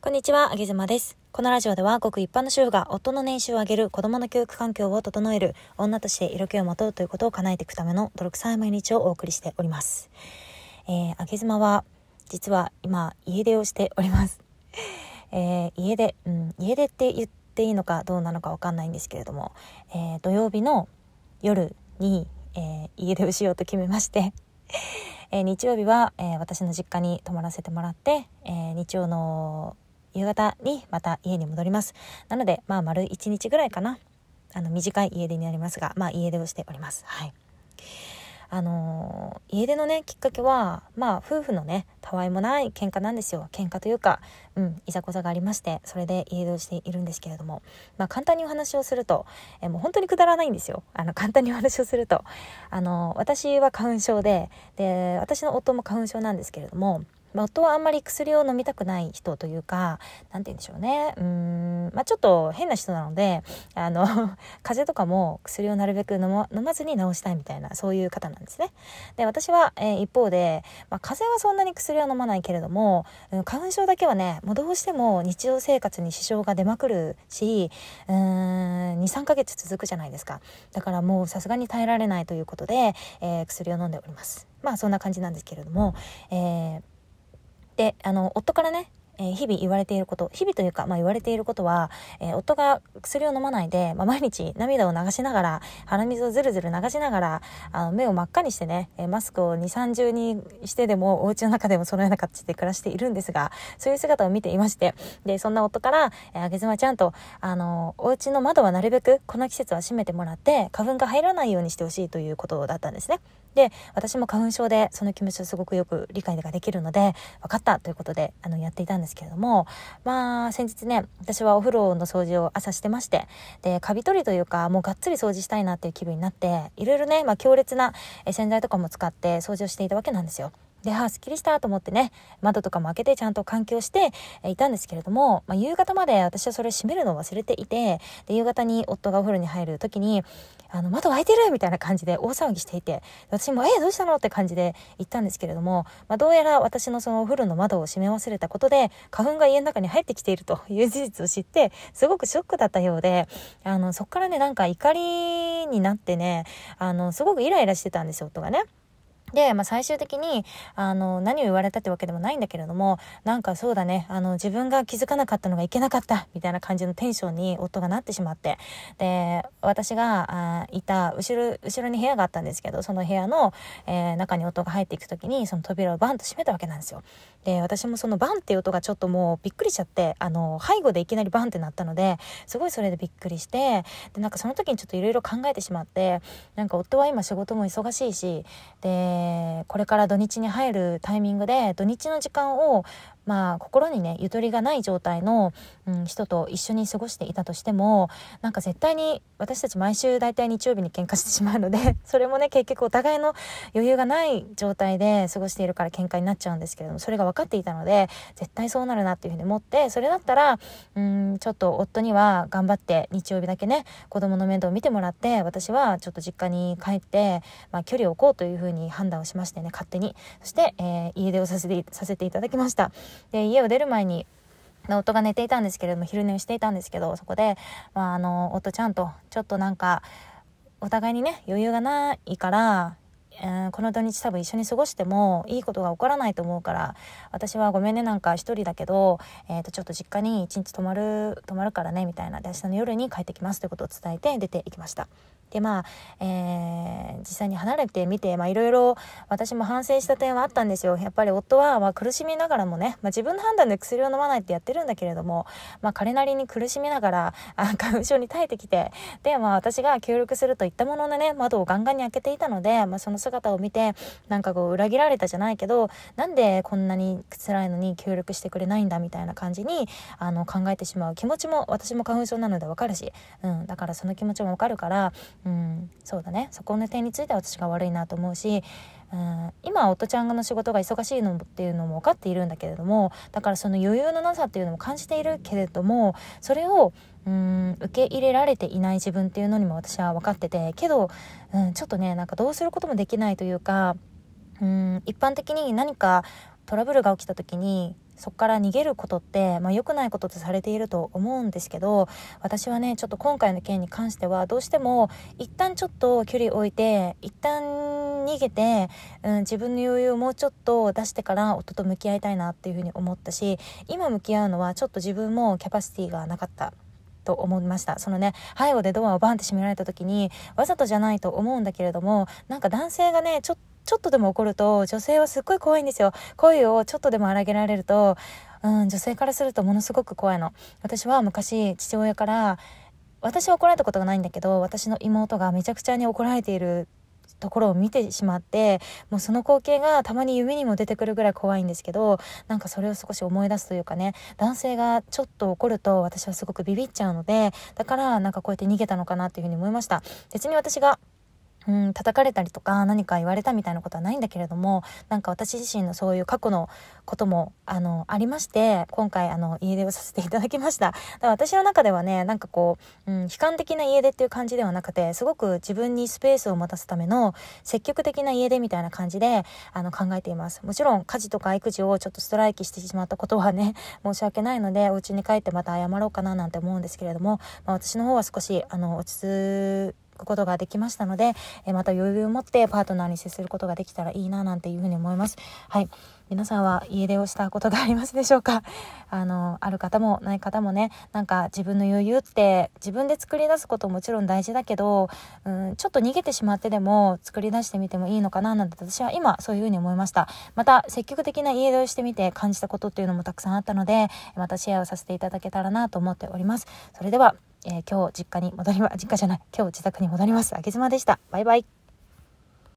こんにちは、あげずまです。このラジオでは、ごく一般の主婦が夫の年収を上げる子供の教育環境を整える女として色気をまとうということを叶えていくための泥臭い毎日をお送りしております。えー、あげずまは、実は今、家出をしております。えー、家出、うん、家出って言っていいのかどうなのかわかんないんですけれども、えー、土曜日の夜に、えー、家出をしようと決めまして、えー、日曜日は、えー、私の実家に泊まらせてもらって、えー、日曜の夕方にまた家に戻ります。なので、まあ、丸1日ぐらいかな。あの、短い家出になりますが、まあ、家出をしております。はい。あのー家出のね、きっかけは、まあ、夫婦のね、たわいもない喧嘩なんですよ。喧嘩というか、うん、いざこざがありまして、それで家出をしているんですけれども、まあ、簡単にお話をすると、えもう本当にくだらないんですよ。あの、簡単にお話をすると、あの私は花粉症で、で、私の夫も花粉症なんですけれども、まあ、夫はあんまり薬を飲みたくない人というか、なんて言うんでしょうね。うん、まあ、ちょっと変な人なので、あの、風邪とかも薬をなるべく飲ま飲まずに治したいみたいな、そういう方なんですね。で、私は、えー一方で、まあ、風邪はそんなに薬は飲まないけれども、花粉症だけはね、もうどうしても日常生活に支障が出まくるし、うん、2、3ヶ月続くじゃないですか。だからもうさすがに耐えられないということで、えー薬を飲んでおります。まあそんな感じなんですけれども、えーであの夫からねえ日々言われていること日々というか、まあ、言われていることは、えー夫が薬を飲まないで、まあ、毎日涙を流しながら鼻水をずるずる流しながらあの目を真っ赤にしてね、えマスクを2 3重にしてでもお家の中でもそのような形で暮らしているんですがそういう姿を見ていましてでそんな夫から「えあげずまちゃんとあのお家の窓はなるべくこの季節は閉めてもらって花粉が入らないようにしてほしい」ということだったんですね。で私も花粉症でその気持ちをすごくよく理解ができるので分かったということであのやっていたんですけれどもまあ先日ね私はお風呂の掃除を朝してましてでカビ取りというかもうがっつり掃除したいなっていう気分になっていろいろね、まあ、強烈な洗剤とかも使って掃除をしていたわけなんですよ。で、はあ、すっきりしたと思ってね、窓とかも開けてちゃんと換気をしていたんですけれども、まあ、夕方まで私はそれ閉めるのを忘れていて、で、夕方に夫がお風呂に入る時に、あの、窓開いてるみたいな感じで大騒ぎしていて、私も、え、どうしたのって感じで言ったんですけれども、まあ、どうやら私のそのお風呂の窓を閉め忘れたことで、花粉が家の中に入ってきているという事実を知って、すごくショックだったようで、あの、そっからね、なんか怒りになってね、あの、すごくイライラしてたんですよ、夫がね。で、まあ、最終的に、あの、何を言われたってわけでもないんだけれども、なんかそうだね、あの、自分が気づかなかったのがいけなかった、みたいな感じのテンションに夫がなってしまって、で、私が、あいた、後ろ、後ろに部屋があったんですけど、その部屋の、えー中に夫が入っていくときに、その扉をバンと閉めたわけなんですよ。で、私もそのバンっていう音がちょっともうびっくりしちゃって、あの、背後でいきなりバンってなったので、すごいそれでびっくりして、で、なんかその時にちょっといろいろ考えてしまって、なんか夫は今仕事も忙しいし、で、これから土日に入るタイミングで、土日の時間を、まあ、心にね、ゆとりがない状態の、うん、人と一緒に過ごしていたとしても、なんか絶対に私たち毎週大体日曜日に喧嘩してしまうので、それもね、結局お互いの余裕がない状態で過ごしているから喧嘩になっちゃうんですけれども、それが分かっていたので、絶対そうなるなっていうふうに思って、それだったら、うん、ちょっと夫には頑張って日曜日だけね、子供の面倒を見てもらって、私はちょっと実家に帰って、まあ、距離を置こうというふうに判断をしましてね、勝手に。そして、えー家出をさせて、させていただきました。で、家を出る前に、夫が寝ていたんですけれども昼寝をしていたんですけどそこで、まあ、あの夫ちゃんとちょっとなんかお互いにね余裕がないから、えーこの土日多分一緒に過ごしてもいいことが起こらないと思うから私はごめんねなんか一人だけど、えー、とちょっと実家に一日泊まる泊まるからねみたいなで明日の夜に帰ってきますということを伝えて出ていきました。でまあ、えー実際に離れてみてまあいろいろ私も反省した点はあったんですよ。やっぱり夫は、まあ、苦しみながらもね、まあ、自分の判断で薬を飲まないってやってるんだけれども、まあ、彼なりに苦しみながら花粉症に耐えてきてで、まあ、私が協力するといったもののね窓をガンガンに開けていたので、まあ、その姿を見てなんかこう裏切られたじゃないけどなんでこんなに辛いのに協力してくれないんだみたいな感じにあの考えてしまう気持ちも私も花粉症なのでわかるし、うん、だからその気持ちもわかるから、うんそうだね。そこの点については私が悪いなと思うし、うん、今夫ちゃんの仕事が忙しいのっていうのも分かっているんだけれどもだからその余裕のなさっていうのも感じているけれどもそれをうん受け入れられていない自分っていうのにも私は分かっててけど、うん、ちょっとねなんかどうすることもできないというかうん一般的に何かトラブルが起きた時にそこから逃げることって、まあ、良くないこととされていると思うんですけど私はねちょっと今回の件に関してはどうしても一旦ちょっと距離を置いて一旦逃げて、うん、自分の余裕をもうちょっと出してから夫と向き合いたいなっていうふうに思ったし今向き合うのはちょっと自分もキャパシティがなかった。と思いました。そのね背後でドアをバンって閉められた時にわざとじゃないと思うんだけれどもなんか男性がねちょちょっとでも怒ると女性はすっごい怖いんですよ声をちょっとでも荒げられるとうん、女性からするとものすごく怖いの。私は昔父親から私は怒られたことがないんだけど私の妹がめちゃくちゃに怒られているところを見てしまってもうその光景がたまに夢にも出てくるぐらい怖いんですけどなんかそれを少し思い出すというかね男性がちょっと怒ると私はすごくビビっちゃうのでだからなんかこうやって逃げたのかなっていうふうに思いました別に私がうん、叩かれたりとか何か言われたみたいなことはないんだけれどもなんか私自身のそういう過去のこともあのありまして今回あの家出をさせていただきました。だから私の中ではねなんかこう、うん、悲観的な家出っていう感じではなくてすごく自分にスペースを持たすための積極的な家出みたいな感じであの考えています。もちろん家事とか育児をちょっとストライキしてしまったことはね 申し訳ないのでお家に帰ってまた謝ろうかななんて思うんですけれども、まあ、私の方は少しあの落ち着くことができましたので、えまた余裕を持ってパートナーに接することができたらいいななんていうふうに思います。はい。皆さんは家出をしたことがありますでしょうか？あの、ある方もない方もね、なんか自分の余裕って自分で作り出すことももちろん大事だけど、うん、ちょっと逃げてしまってでも作り出してみてもいいのかななんて私は今そういうふうに思いました。また積極的な家出をしてみて感じたことっていうのもたくさんあったので、またシェアをさせていただけたらなと思っております。それでは、えー、今日実家に戻りま、実家じゃない、今日自宅に戻ります。あげずまでした。バイバイ。